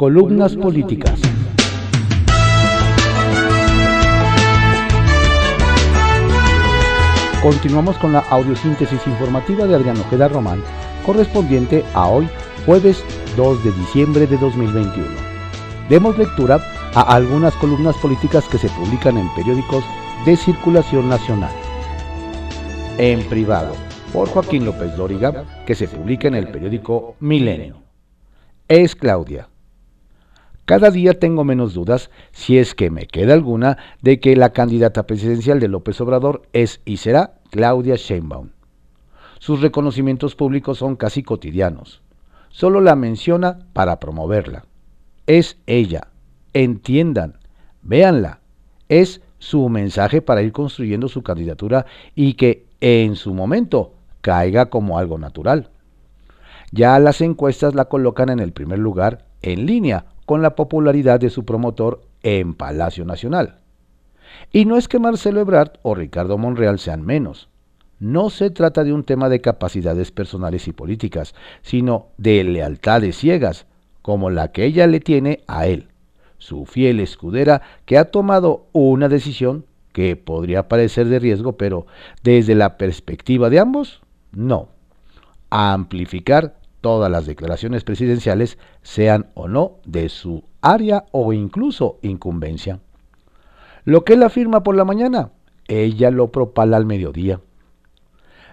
Columnas políticas. Continuamos con la audiosíntesis informativa de Adrián Ojeda Román, correspondiente a hoy, jueves 2 de diciembre de 2021. Demos lectura a algunas columnas políticas que se publican en periódicos de circulación nacional. En privado, por Joaquín López Dóriga, que se publica en el periódico Milenio. Es Claudia. Cada día tengo menos dudas, si es que me queda alguna, de que la candidata presidencial de López Obrador es y será Claudia Sheinbaum. Sus reconocimientos públicos son casi cotidianos. Solo la menciona para promoverla. Es ella. Entiendan. Véanla. Es su mensaje para ir construyendo su candidatura y que en su momento caiga como algo natural. Ya las encuestas la colocan en el primer lugar en línea con la popularidad de su promotor en Palacio Nacional. Y no es que Marcelo Ebrard o Ricardo Monreal sean menos. No se trata de un tema de capacidades personales y políticas, sino de lealtades ciegas, como la que ella le tiene a él, su fiel escudera que ha tomado una decisión que podría parecer de riesgo, pero desde la perspectiva de ambos, no. amplificar todas las declaraciones presidenciales, sean o no de su área o incluso incumbencia. Lo que él afirma por la mañana, ella lo propala al mediodía.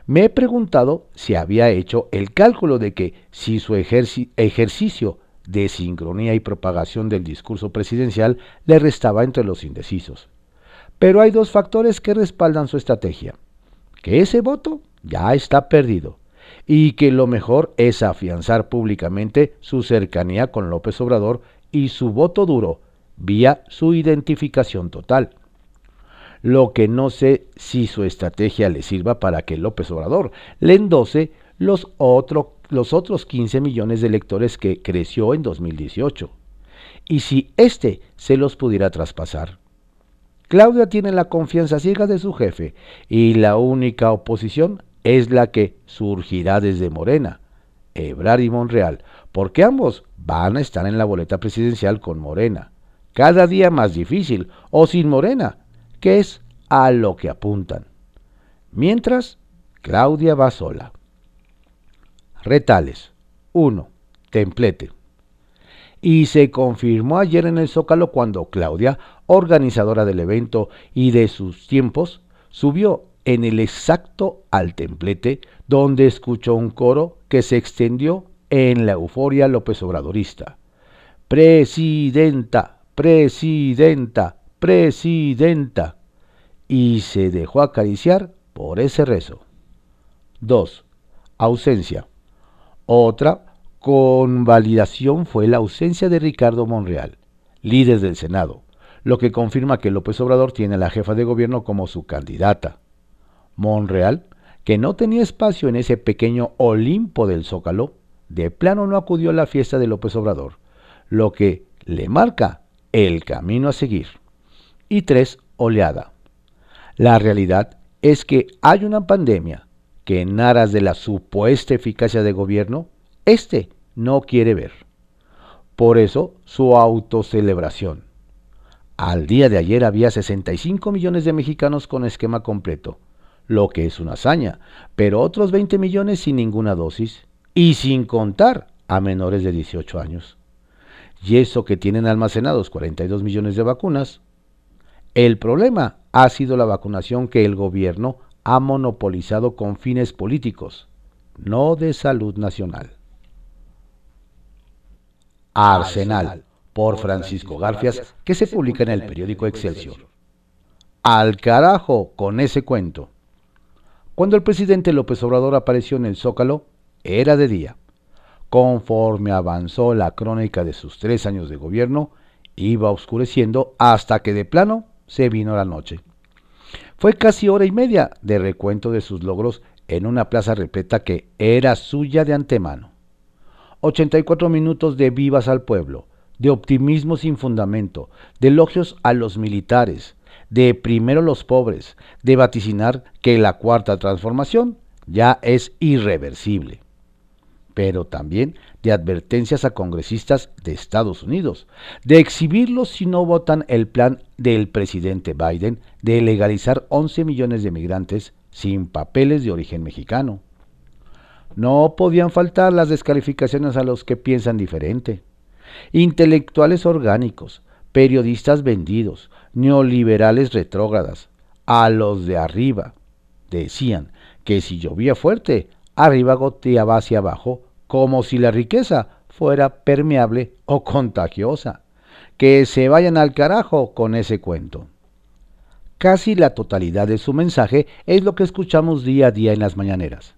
Me he preguntado si había hecho el cálculo de que si su ejercicio de sincronía y propagación del discurso presidencial le restaba entre los indecisos. Pero hay dos factores que respaldan su estrategia. Que ese voto ya está perdido y que lo mejor es afianzar públicamente su cercanía con López Obrador y su voto duro vía su identificación total. Lo que no sé si su estrategia le sirva para que López Obrador le endose los, los otros 15 millones de electores que creció en 2018. Y si éste se los pudiera traspasar. Claudia tiene la confianza ciega de su jefe y la única oposición es la que surgirá desde Morena, Ebrard y Monreal, porque ambos van a estar en la boleta presidencial con Morena, cada día más difícil, o sin Morena, que es a lo que apuntan. Mientras, Claudia va sola. Retales. 1. Templete. Y se confirmó ayer en el Zócalo cuando Claudia, organizadora del evento y de sus tiempos, subió en el exacto al templete donde escuchó un coro que se extendió en la euforia López Obradorista. Presidenta, presidenta, presidenta. Y se dejó acariciar por ese rezo. 2. Ausencia. Otra convalidación fue la ausencia de Ricardo Monreal, líder del Senado, lo que confirma que López Obrador tiene a la jefa de gobierno como su candidata. Monreal, que no tenía espacio en ese pequeño Olimpo del Zócalo, de plano no acudió a la fiesta de López Obrador, lo que le marca el camino a seguir. Y tres, oleada. La realidad es que hay una pandemia que en aras de la supuesta eficacia de gobierno, éste no quiere ver. Por eso su autocelebración. Al día de ayer había 65 millones de mexicanos con esquema completo lo que es una hazaña, pero otros 20 millones sin ninguna dosis y sin contar a menores de 18 años. Y eso que tienen almacenados 42 millones de vacunas. El problema ha sido la vacunación que el gobierno ha monopolizado con fines políticos, no de salud nacional. Arsenal, por Francisco Garfias, que se publica en el periódico Excelsior. Al carajo con ese cuento. Cuando el presidente López Obrador apareció en el Zócalo, era de día. Conforme avanzó la crónica de sus tres años de gobierno, iba oscureciendo hasta que de plano se vino la noche. Fue casi hora y media de recuento de sus logros en una plaza repleta que era suya de antemano. 84 minutos de vivas al pueblo, de optimismo sin fundamento, de elogios a los militares, de primero los pobres, de vaticinar que la cuarta transformación ya es irreversible. pero también de advertencias a congresistas de Estados Unidos, de exhibirlos si no votan el plan del presidente Biden de legalizar 11 millones de migrantes sin papeles de origen mexicano. No podían faltar las descalificaciones a los que piensan diferente. Intelectuales orgánicos, periodistas vendidos, neoliberales retrógradas, a los de arriba. Decían que si llovía fuerte, arriba goteaba hacia abajo, como si la riqueza fuera permeable o contagiosa. Que se vayan al carajo con ese cuento. Casi la totalidad de su mensaje es lo que escuchamos día a día en las mañaneras.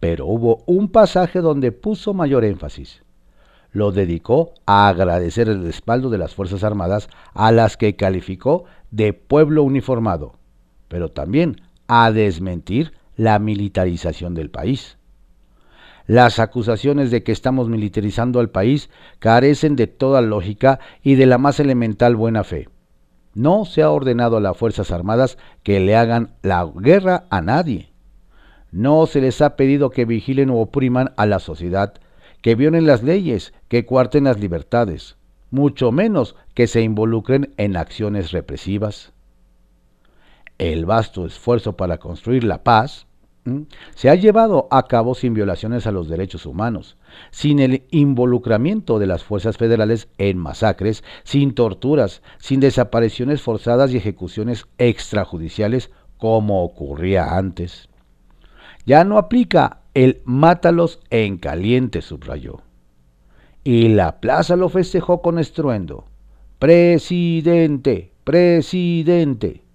Pero hubo un pasaje donde puso mayor énfasis. Lo dedicó a agradecer el respaldo de las Fuerzas Armadas a las que calificó de pueblo uniformado, pero también a desmentir la militarización del país. Las acusaciones de que estamos militarizando al país carecen de toda lógica y de la más elemental buena fe. No se ha ordenado a las Fuerzas Armadas que le hagan la guerra a nadie. No se les ha pedido que vigilen o opriman a la sociedad, que violen las leyes, que cuarten las libertades, mucho menos que se involucren en acciones represivas. El vasto esfuerzo para construir la paz se ha llevado a cabo sin violaciones a los derechos humanos, sin el involucramiento de las fuerzas federales en masacres, sin torturas, sin desapariciones forzadas y ejecuciones extrajudiciales como ocurría antes. Ya no aplica el mátalos en caliente, subrayó. Y la plaza lo festejó con estruendo. Presidente, presidente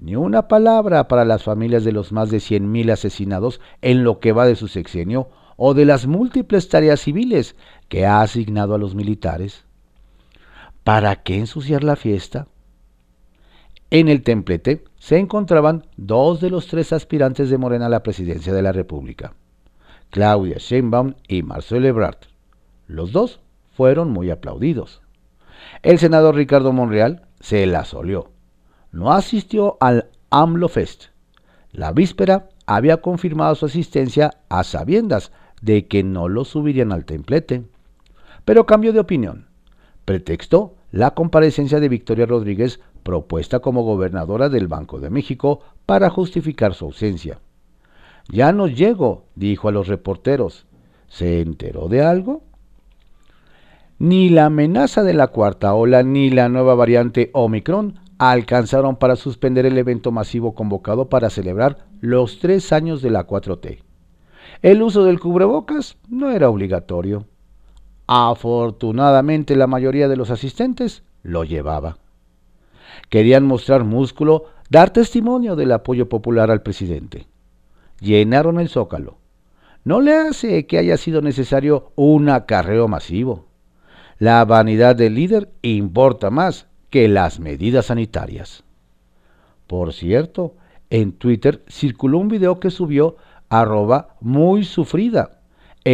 ni una palabra para las familias de los más de 100.000 asesinados en lo que va de su sexenio o de las múltiples tareas civiles que ha asignado a los militares. ¿Para qué ensuciar la fiesta? En el templete se encontraban dos de los tres aspirantes de Morena a la presidencia de la República, Claudia Sheinbaum y Marcelo Ebrard. Los dos fueron muy aplaudidos. El senador Ricardo Monreal se la solió no asistió al AMLO Fest. La víspera había confirmado su asistencia a sabiendas de que no lo subirían al templete, pero cambió de opinión. Pretextó la comparecencia de Victoria Rodríguez propuesta como gobernadora del Banco de México para justificar su ausencia. Ya no llego, dijo a los reporteros. ¿Se enteró de algo? Ni la amenaza de la cuarta ola ni la nueva variante Omicron alcanzaron para suspender el evento masivo convocado para celebrar los tres años de la 4T. El uso del cubrebocas no era obligatorio. Afortunadamente la mayoría de los asistentes lo llevaba. Querían mostrar músculo, dar testimonio del apoyo popular al presidente. Llenaron el zócalo. No le hace que haya sido necesario un acarreo masivo. La vanidad del líder importa más que las medidas sanitarias. Por cierto, en Twitter circuló un video que subió arroba muy sufrida,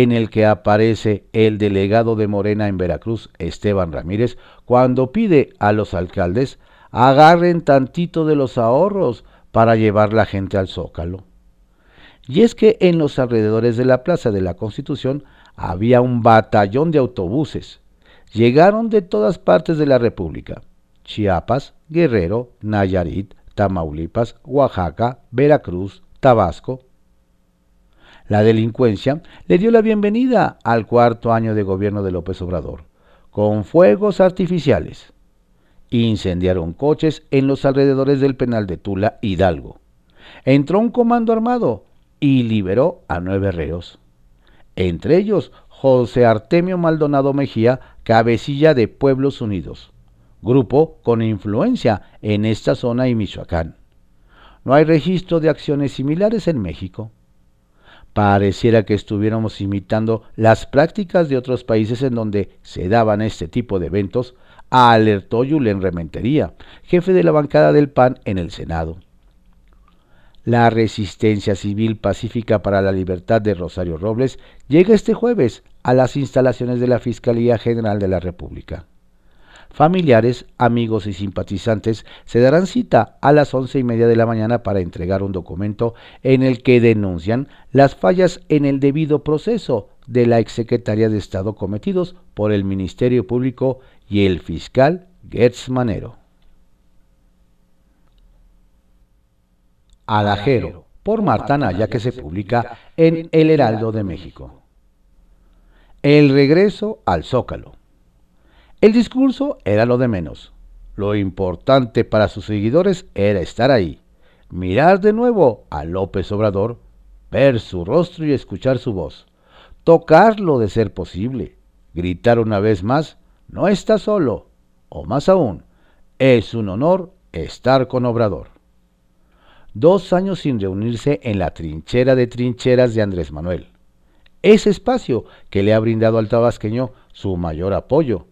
en el que aparece el delegado de Morena en Veracruz, Esteban Ramírez, cuando pide a los alcaldes agarren tantito de los ahorros para llevar la gente al zócalo. Y es que en los alrededores de la Plaza de la Constitución había un batallón de autobuses. Llegaron de todas partes de la República Chiapas, Guerrero, Nayarit, Tamaulipas, Oaxaca, Veracruz, Tabasco. La delincuencia le dio la bienvenida al cuarto año de gobierno de López Obrador, con fuegos artificiales. Incendiaron coches en los alrededores del penal de Tula, Hidalgo. Entró un comando armado y liberó a nueve reos. Entre ellos, José Artemio Maldonado Mejía, cabecilla de Pueblos Unidos grupo con influencia en esta zona y Michoacán. No hay registro de acciones similares en México. Pareciera que estuviéramos imitando las prácticas de otros países en donde se daban este tipo de eventos, alertó Julen Rementería, jefe de la bancada del PAN en el Senado. La resistencia civil pacífica para la libertad de Rosario Robles llega este jueves a las instalaciones de la Fiscalía General de la República. Familiares, amigos y simpatizantes se darán cita a las once y media de la mañana para entregar un documento en el que denuncian las fallas en el debido proceso de la exsecretaria de Estado cometidos por el Ministerio Público y el fiscal Gertz Manero. Adajero, por Marta Naya, que se publica en El Heraldo de México. El regreso al Zócalo. El discurso era lo de menos. Lo importante para sus seguidores era estar ahí, mirar de nuevo a López Obrador, ver su rostro y escuchar su voz, tocarlo de ser posible, gritar una vez más, no está solo, o más aún, es un honor estar con Obrador. Dos años sin reunirse en la trinchera de trincheras de Andrés Manuel. Ese espacio que le ha brindado al tabasqueño su mayor apoyo,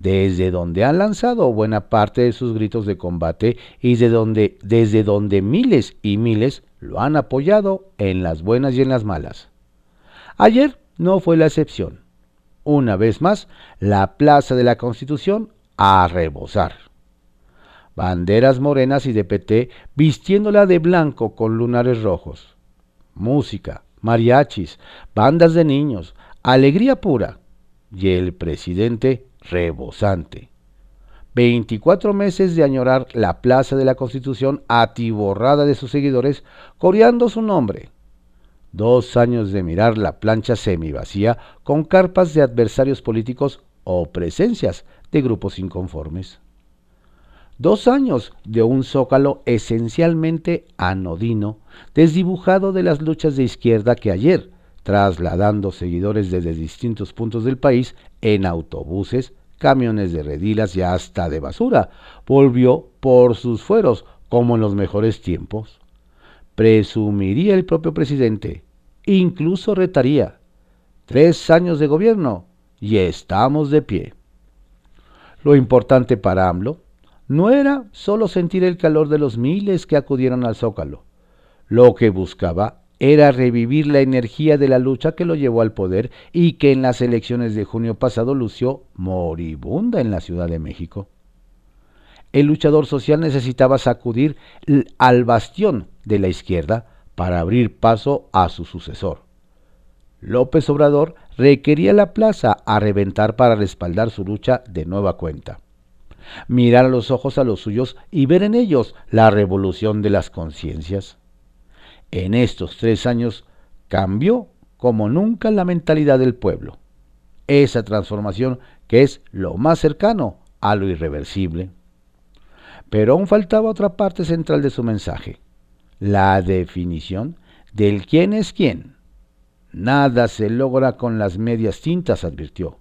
desde donde han lanzado buena parte de sus gritos de combate y de donde, desde donde miles y miles lo han apoyado en las buenas y en las malas. Ayer no fue la excepción. Una vez más, la Plaza de la Constitución a rebosar. Banderas morenas y de PT vistiéndola de blanco con lunares rojos. Música, mariachis, bandas de niños, alegría pura. Y el presidente rebosante. 24 meses de añorar la Plaza de la Constitución atiborrada de sus seguidores, coreando su nombre. Dos años de mirar la plancha semivacía con carpas de adversarios políticos o presencias de grupos inconformes. Dos años de un zócalo esencialmente anodino, desdibujado de las luchas de izquierda que ayer, trasladando seguidores desde distintos puntos del país en autobuses, camiones de redilas y hasta de basura. Volvió por sus fueros, como en los mejores tiempos. Presumiría el propio presidente, incluso retaría. Tres años de gobierno y estamos de pie. Lo importante para AMLO no era solo sentir el calor de los miles que acudieron al Zócalo. Lo que buscaba era revivir la energía de la lucha que lo llevó al poder y que en las elecciones de junio pasado lució moribunda en la Ciudad de México. El luchador social necesitaba sacudir al bastión de la izquierda para abrir paso a su sucesor. López Obrador requería la plaza a reventar para respaldar su lucha de nueva cuenta. Mirar a los ojos a los suyos y ver en ellos la revolución de las conciencias en estos tres años cambió como nunca la mentalidad del pueblo. Esa transformación que es lo más cercano a lo irreversible. Pero aún faltaba otra parte central de su mensaje, la definición del quién es quién. Nada se logra con las medias tintas, advirtió.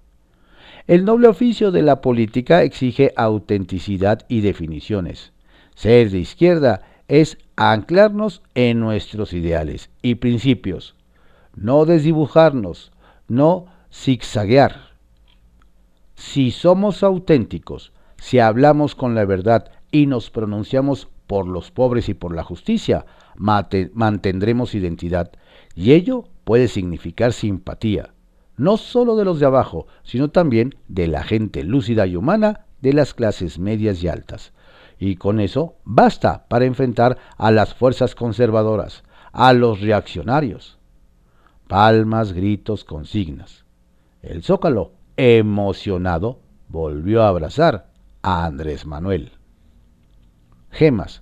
El noble oficio de la política exige autenticidad y definiciones. Ser de izquierda es anclarnos en nuestros ideales y principios, no desdibujarnos, no zigzaguear. Si somos auténticos, si hablamos con la verdad y nos pronunciamos por los pobres y por la justicia, mantendremos identidad y ello puede significar simpatía, no solo de los de abajo, sino también de la gente lúcida y humana de las clases medias y altas y con eso basta para enfrentar a las fuerzas conservadoras, a los reaccionarios. Palmas, gritos, consignas. El zócalo, emocionado, volvió a abrazar a Andrés Manuel. Gemas,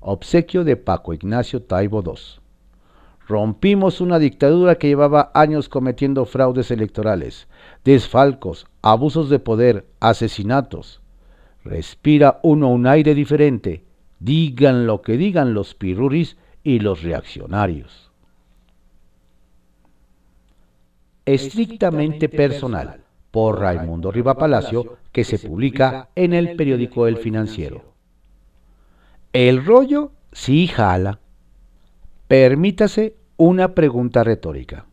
obsequio de Paco Ignacio Taibo II. Rompimos una dictadura que llevaba años cometiendo fraudes electorales, desfalcos, abusos de poder, asesinatos respira uno un aire diferente, digan lo que digan los piruris y los reaccionarios. Estrictamente personal, por Raimundo Riva Palacio, que se publica en el periódico El Financiero. El rollo sí jala. Permítase una pregunta retórica.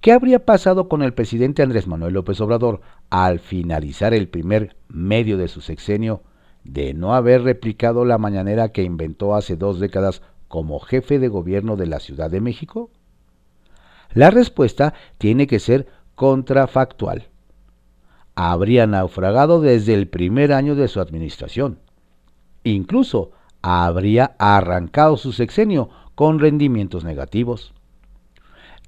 ¿Qué habría pasado con el presidente Andrés Manuel López Obrador al finalizar el primer medio de su sexenio de no haber replicado la mañanera que inventó hace dos décadas como jefe de gobierno de la Ciudad de México? La respuesta tiene que ser contrafactual. Habría naufragado desde el primer año de su administración. Incluso habría arrancado su sexenio con rendimientos negativos.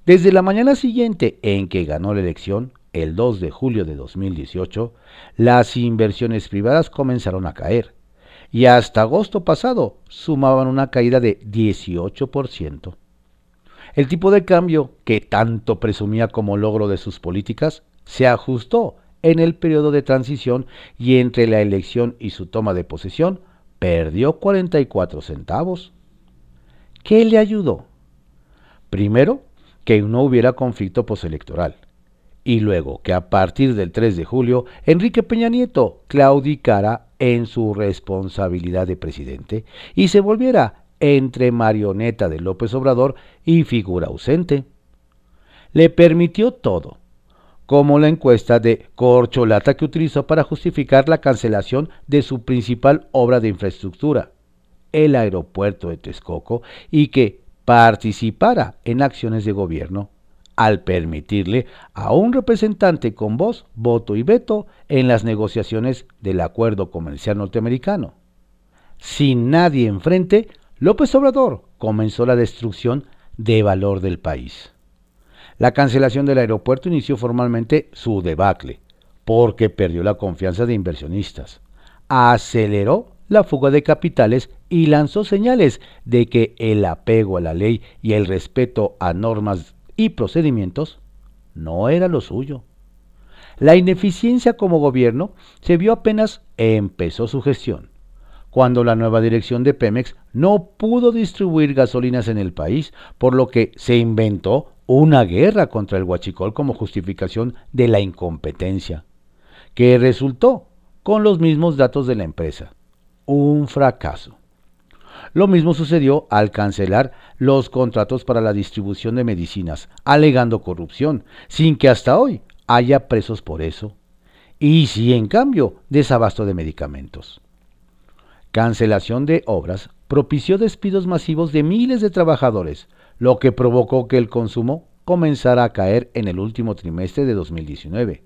Desde la mañana siguiente en que ganó la elección, el 2 de julio de 2018, las inversiones privadas comenzaron a caer y hasta agosto pasado sumaban una caída de 18%. El tipo de cambio, que tanto presumía como logro de sus políticas, se ajustó en el periodo de transición y entre la elección y su toma de posesión perdió 44 centavos. ¿Qué le ayudó? Primero, que no hubiera conflicto postelectoral. Y luego que a partir del 3 de julio, Enrique Peña Nieto claudicara en su responsabilidad de presidente y se volviera entre marioneta de López Obrador y figura ausente. Le permitió todo, como la encuesta de corcholata que utilizó para justificar la cancelación de su principal obra de infraestructura, el aeropuerto de Texcoco, y que participara en acciones de gobierno al permitirle a un representante con voz, voto y veto en las negociaciones del acuerdo comercial norteamericano. Sin nadie enfrente, López Obrador comenzó la destrucción de valor del país. La cancelación del aeropuerto inició formalmente su debacle, porque perdió la confianza de inversionistas. Aceleró la fuga de capitales y lanzó señales de que el apego a la ley y el respeto a normas y procedimientos no era lo suyo. La ineficiencia como gobierno se vio apenas empezó su gestión, cuando la nueva dirección de Pemex no pudo distribuir gasolinas en el país, por lo que se inventó una guerra contra el huachicol como justificación de la incompetencia, que resultó con los mismos datos de la empresa. Un fracaso. Lo mismo sucedió al cancelar los contratos para la distribución de medicinas, alegando corrupción, sin que hasta hoy haya presos por eso. Y si en cambio desabasto de medicamentos. Cancelación de obras propició despidos masivos de miles de trabajadores, lo que provocó que el consumo comenzara a caer en el último trimestre de 2019.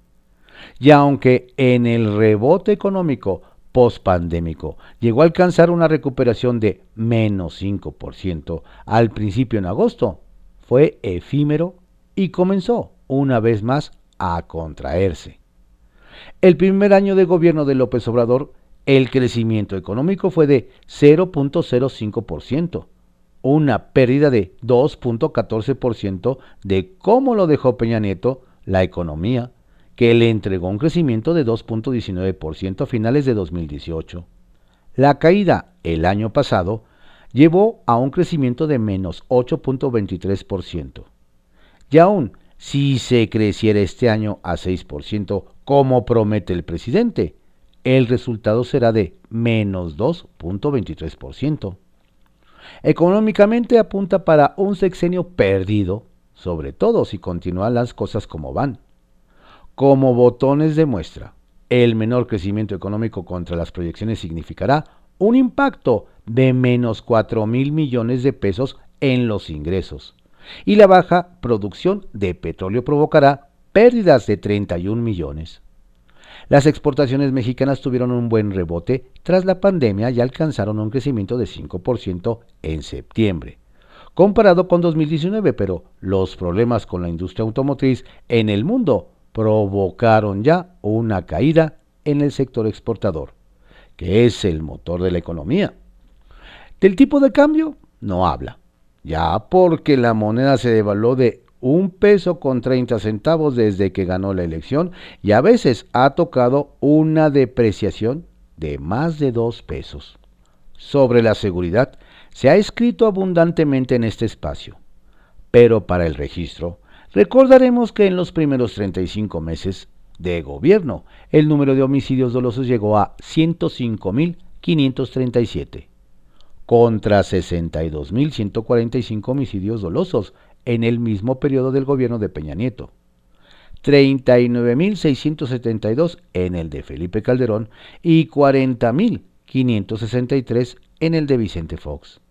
Y aunque en el rebote económico pospandémico llegó a alcanzar una recuperación de menos 5% al principio en agosto, fue efímero y comenzó una vez más a contraerse. El primer año de gobierno de López Obrador, el crecimiento económico fue de 0.05%, una pérdida de 2.14% de cómo lo dejó Peña Nieto la economía que le entregó un crecimiento de 2.19% a finales de 2018. La caída el año pasado llevó a un crecimiento de menos 8.23%. Y aún si se creciera este año a 6%, como promete el presidente, el resultado será de menos 2.23%. Económicamente apunta para un sexenio perdido, sobre todo si continúan las cosas como van como botones de muestra. El menor crecimiento económico contra las proyecciones significará un impacto de menos 4 mil millones de pesos en los ingresos. Y la baja producción de petróleo provocará pérdidas de 31 millones. Las exportaciones mexicanas tuvieron un buen rebote tras la pandemia y alcanzaron un crecimiento de 5% en septiembre, comparado con 2019, pero los problemas con la industria automotriz en el mundo provocaron ya una caída en el sector exportador, que es el motor de la economía. Del tipo de cambio no habla, ya porque la moneda se devaluó de un peso con 30 centavos desde que ganó la elección y a veces ha tocado una depreciación de más de dos pesos. Sobre la seguridad se ha escrito abundantemente en este espacio, pero para el registro Recordaremos que en los primeros 35 meses de gobierno, el número de homicidios dolosos llegó a 105.537, contra 62.145 homicidios dolosos en el mismo periodo del gobierno de Peña Nieto. 39.672 en el de Felipe Calderón y 40.563 en el de Vicente Fox.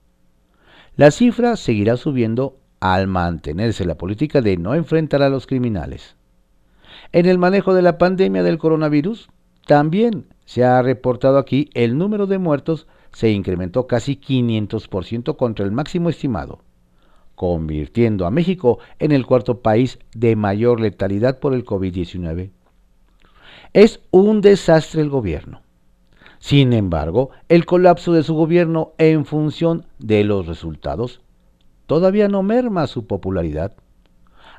La cifra seguirá subiendo al mantenerse la política de no enfrentar a los criminales. En el manejo de la pandemia del coronavirus, también se ha reportado aquí el número de muertos se incrementó casi 500% contra el máximo estimado, convirtiendo a México en el cuarto país de mayor letalidad por el COVID-19. Es un desastre el gobierno. Sin embargo, el colapso de su gobierno en función de los resultados todavía no merma su popularidad.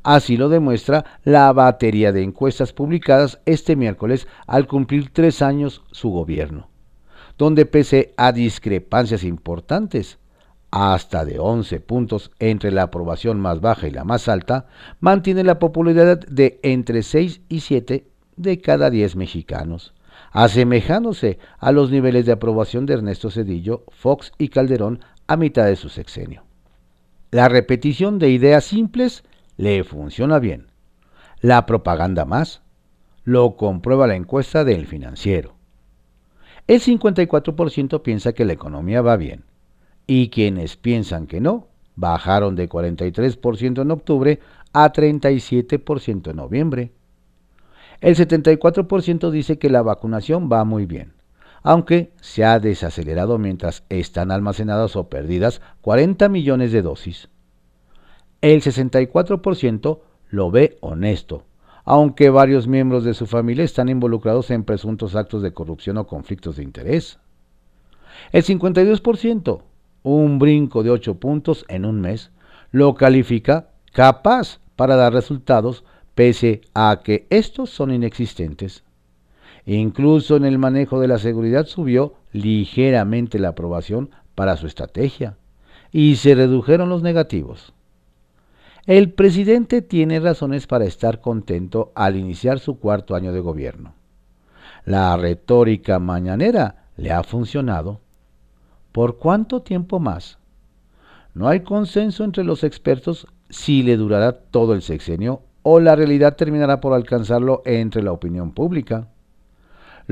Así lo demuestra la batería de encuestas publicadas este miércoles al cumplir tres años su gobierno, donde pese a discrepancias importantes, hasta de 11 puntos entre la aprobación más baja y la más alta, mantiene la popularidad de entre 6 y 7 de cada 10 mexicanos, asemejándose a los niveles de aprobación de Ernesto Cedillo, Fox y Calderón a mitad de su sexenio. La repetición de ideas simples le funciona bien. La propaganda más. Lo comprueba la encuesta del financiero. El 54% piensa que la economía va bien y quienes piensan que no bajaron de 43% en octubre a 37% en noviembre. El 74% dice que la vacunación va muy bien, aunque se ha desacelerado mientras están almacenadas o perdidas 40 millones de dosis. El 64% lo ve honesto, aunque varios miembros de su familia están involucrados en presuntos actos de corrupción o conflictos de interés. El 52% un brinco de 8 puntos en un mes, lo califica capaz para dar resultados pese a que estos son inexistentes. Incluso en el manejo de la seguridad subió ligeramente la aprobación para su estrategia y se redujeron los negativos. El presidente tiene razones para estar contento al iniciar su cuarto año de gobierno. La retórica mañanera le ha funcionado ¿Por cuánto tiempo más? No hay consenso entre los expertos si le durará todo el sexenio o la realidad terminará por alcanzarlo entre la opinión pública.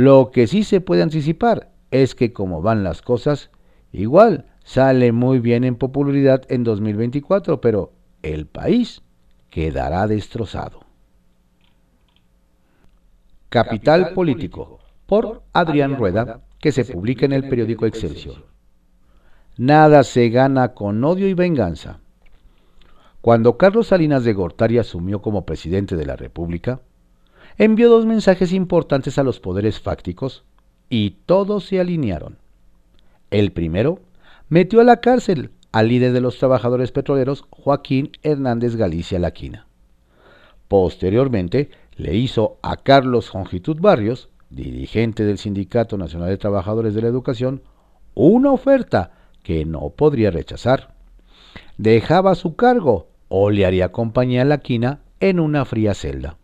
Lo que sí se puede anticipar es que como van las cosas, igual sale muy bien en popularidad en 2024, pero el país quedará destrozado. Capital Político, por Adrián Rueda, que se publica en el periódico Excelsior. Nada se gana con odio y venganza. Cuando Carlos Salinas de Gortari asumió como presidente de la República, envió dos mensajes importantes a los poderes fácticos y todos se alinearon. El primero metió a la cárcel al líder de los trabajadores petroleros, Joaquín Hernández Galicia Laquina. Posteriormente, le hizo a Carlos Jongitud Barrios, dirigente del Sindicato Nacional de Trabajadores de la Educación, una oferta que no podría rechazar. Dejaba su cargo o le haría compañía a la quina en una fría celda.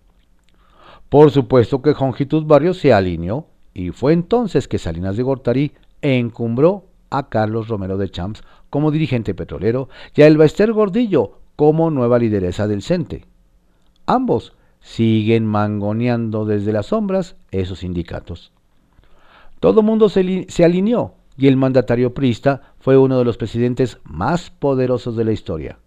Por supuesto que Jongitud Barrios se alineó y fue entonces que Salinas de Gortari encumbró a Carlos Romero de Champs como dirigente petrolero y a Elbester Gordillo como nueva lideresa del CENTE. Ambos siguen mangoneando desde las sombras esos sindicatos. Todo mundo se, se alineó y el mandatario prista fue uno de los presidentes más poderosos de la historia,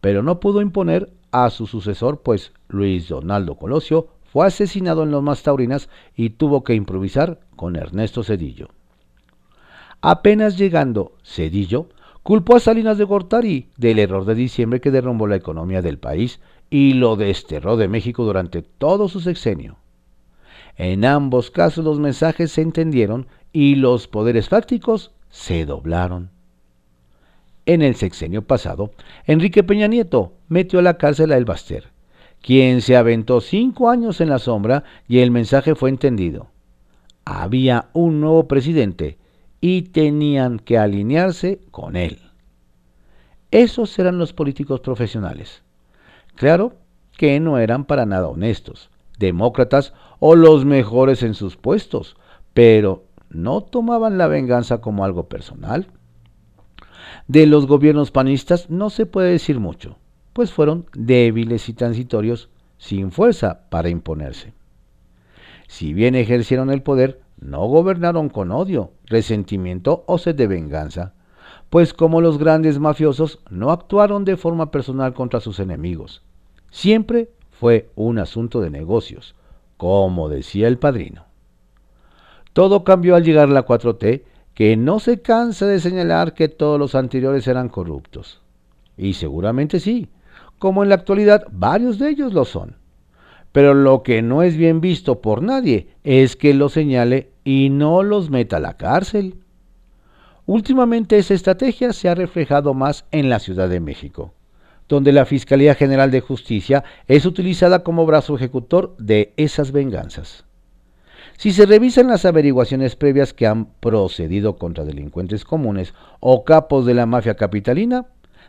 pero no pudo imponer a su sucesor, pues Luis Donaldo Colosio asesinado en Lomas Taurinas y tuvo que improvisar con Ernesto Cedillo. Apenas llegando Cedillo, culpó a Salinas de Gortari del error de diciembre que derrumbó la economía del país y lo desterró de México durante todo su sexenio. En ambos casos los mensajes se entendieron y los poderes fácticos se doblaron. En el sexenio pasado, Enrique Peña Nieto metió a la cárcel a El quien se aventó cinco años en la sombra y el mensaje fue entendido. Había un nuevo presidente y tenían que alinearse con él. Esos eran los políticos profesionales. Claro que no eran para nada honestos, demócratas o los mejores en sus puestos, pero no tomaban la venganza como algo personal. De los gobiernos panistas no se puede decir mucho, pues fueron débiles y transitorios, sin fuerza para imponerse. Si bien ejercieron el poder, no gobernaron con odio, resentimiento o sed de venganza, pues como los grandes mafiosos no actuaron de forma personal contra sus enemigos. Siempre fue un asunto de negocios, como decía el padrino. Todo cambió al llegar la 4T, que no se cansa de señalar que todos los anteriores eran corruptos. Y seguramente sí, como en la actualidad varios de ellos lo son. Pero lo que no es bien visto por nadie es que los señale y no los meta a la cárcel. Últimamente esa estrategia se ha reflejado más en la Ciudad de México, donde la Fiscalía General de Justicia es utilizada como brazo ejecutor de esas venganzas. Si se revisan las averiguaciones previas que han procedido contra delincuentes comunes o capos de la mafia capitalina,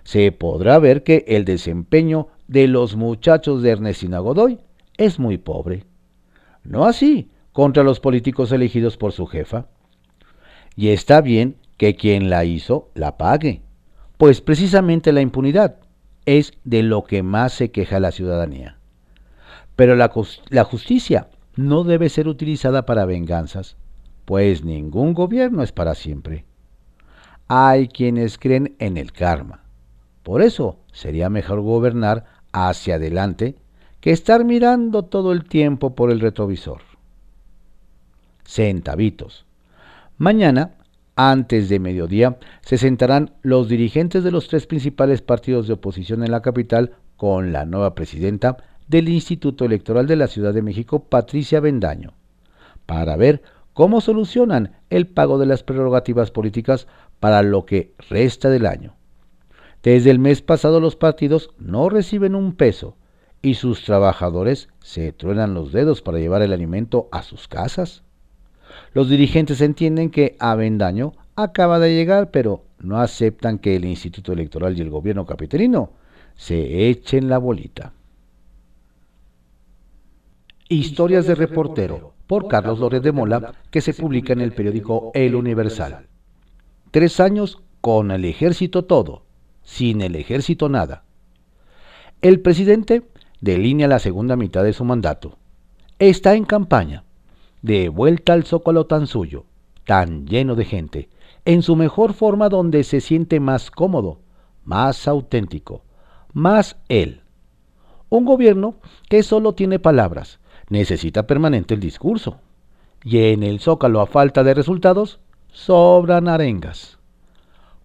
se podrá ver que el desempeño de los muchachos de Ernestina Godoy es muy pobre. No así contra los políticos elegidos por su jefa. Y está bien que quien la hizo la pague, pues precisamente la impunidad es de lo que más se queja la ciudadanía. Pero la, la justicia no debe ser utilizada para venganzas, pues ningún gobierno es para siempre. Hay quienes creen en el karma. Por eso sería mejor gobernar hacia adelante que estar mirando todo el tiempo por el retrovisor. Centavitos. Mañana, antes de mediodía, se sentarán los dirigentes de los tres principales partidos de oposición en la capital con la nueva presidenta del Instituto Electoral de la Ciudad de México, Patricia Bendaño, para ver cómo solucionan el pago de las prerrogativas políticas para lo que resta del año. Desde el mes pasado los partidos no reciben un peso y sus trabajadores se truenan los dedos para llevar el alimento a sus casas. Los dirigentes entienden que Avendaño acaba de llegar, pero no aceptan que el Instituto Electoral y el gobierno capitalino se echen la bolita. Historias de reportero, por Carlos Lórez de Mola, que se publica en el periódico El Universal. Tres años con el ejército todo, sin el ejército nada. El presidente delinea la segunda mitad de su mandato. Está en campaña, de vuelta al zócalo tan suyo, tan lleno de gente, en su mejor forma donde se siente más cómodo, más auténtico, más él. Un gobierno que solo tiene palabras, necesita permanente el discurso. Y en el zócalo a falta de resultados, sobran arengas.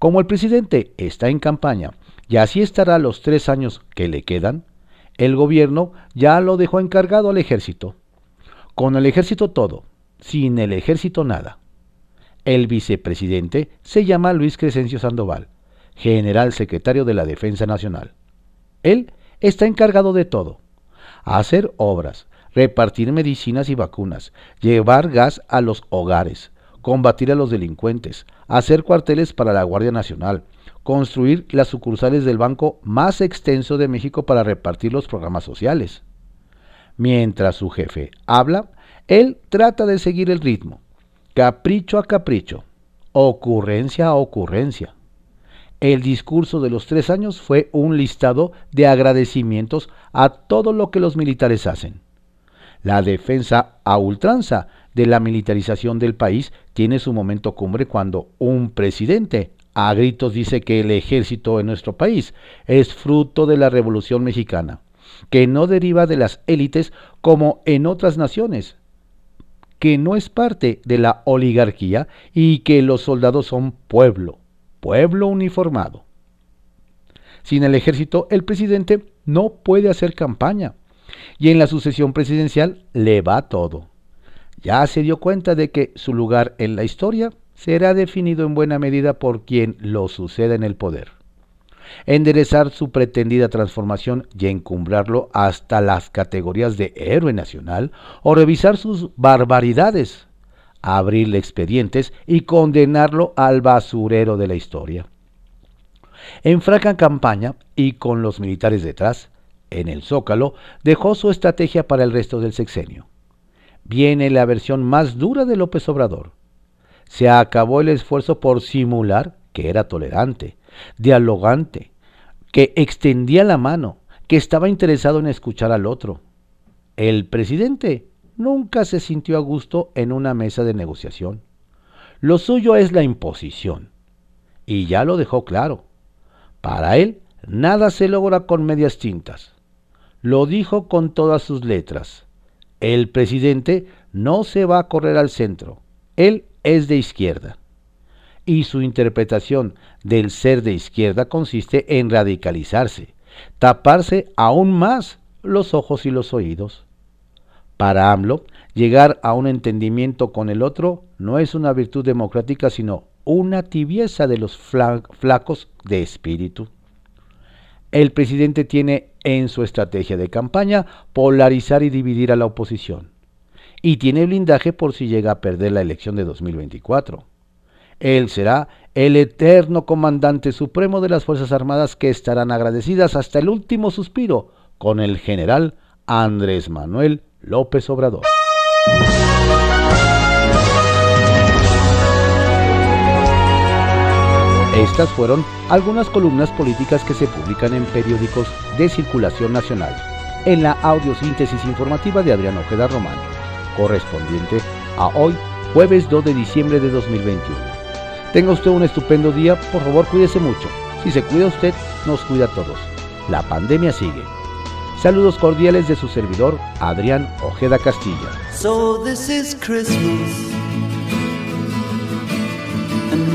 Como el presidente está en campaña y así estará los tres años que le quedan, el gobierno ya lo dejó encargado al ejército. Con el ejército todo, sin el ejército nada. El vicepresidente se llama Luis Crescencio Sandoval, general secretario de la Defensa Nacional. Él está encargado de todo, hacer obras, repartir medicinas y vacunas, llevar gas a los hogares, combatir a los delincuentes, hacer cuarteles para la Guardia Nacional, construir las sucursales del banco más extenso de México para repartir los programas sociales. Mientras su jefe habla, él trata de seguir el ritmo, capricho a capricho, ocurrencia a ocurrencia. El discurso de los tres años fue un listado de agradecimientos a todo lo que los militares hacen. La defensa a ultranza de la militarización del país tiene su momento cumbre cuando un presidente a gritos dice que el ejército en nuestro país es fruto de la Revolución Mexicana, que no deriva de las élites como en otras naciones, que no es parte de la oligarquía y que los soldados son pueblo, pueblo uniformado. Sin el ejército, el presidente no puede hacer campaña y en la sucesión presidencial le va todo. Ya se dio cuenta de que su lugar en la historia será definido en buena medida por quien lo suceda en el poder. Enderezar su pretendida transformación y encumbrarlo hasta las categorías de héroe nacional o revisar sus barbaridades, abrirle expedientes y condenarlo al basurero de la historia. En franca campaña y con los militares detrás, en el Zócalo, dejó su estrategia para el resto del sexenio. Viene la versión más dura de López Obrador. Se acabó el esfuerzo por simular que era tolerante, dialogante, que extendía la mano, que estaba interesado en escuchar al otro. El presidente nunca se sintió a gusto en una mesa de negociación. Lo suyo es la imposición. Y ya lo dejó claro. Para él, nada se logra con medias tintas lo dijo con todas sus letras. El presidente no se va a correr al centro, él es de izquierda. y su interpretación del ser de izquierda consiste en radicalizarse, taparse aún más los ojos y los oídos. Para AMLO, llegar a un entendimiento con el otro no es una virtud democrática, sino una tibieza de los flacos de espíritu. El presidente tiene en su estrategia de campaña polarizar y dividir a la oposición. Y tiene blindaje por si llega a perder la elección de 2024. Él será el eterno comandante supremo de las Fuerzas Armadas que estarán agradecidas hasta el último suspiro con el general Andrés Manuel López Obrador. Estas fueron algunas columnas políticas que se publican en periódicos de circulación nacional, en la audiosíntesis informativa de Adrián Ojeda Román, correspondiente a hoy, jueves 2 de diciembre de 2021. Tenga usted un estupendo día, por favor cuídese mucho. Si se cuida usted, nos cuida a todos. La pandemia sigue. Saludos cordiales de su servidor, Adrián Ojeda Castilla.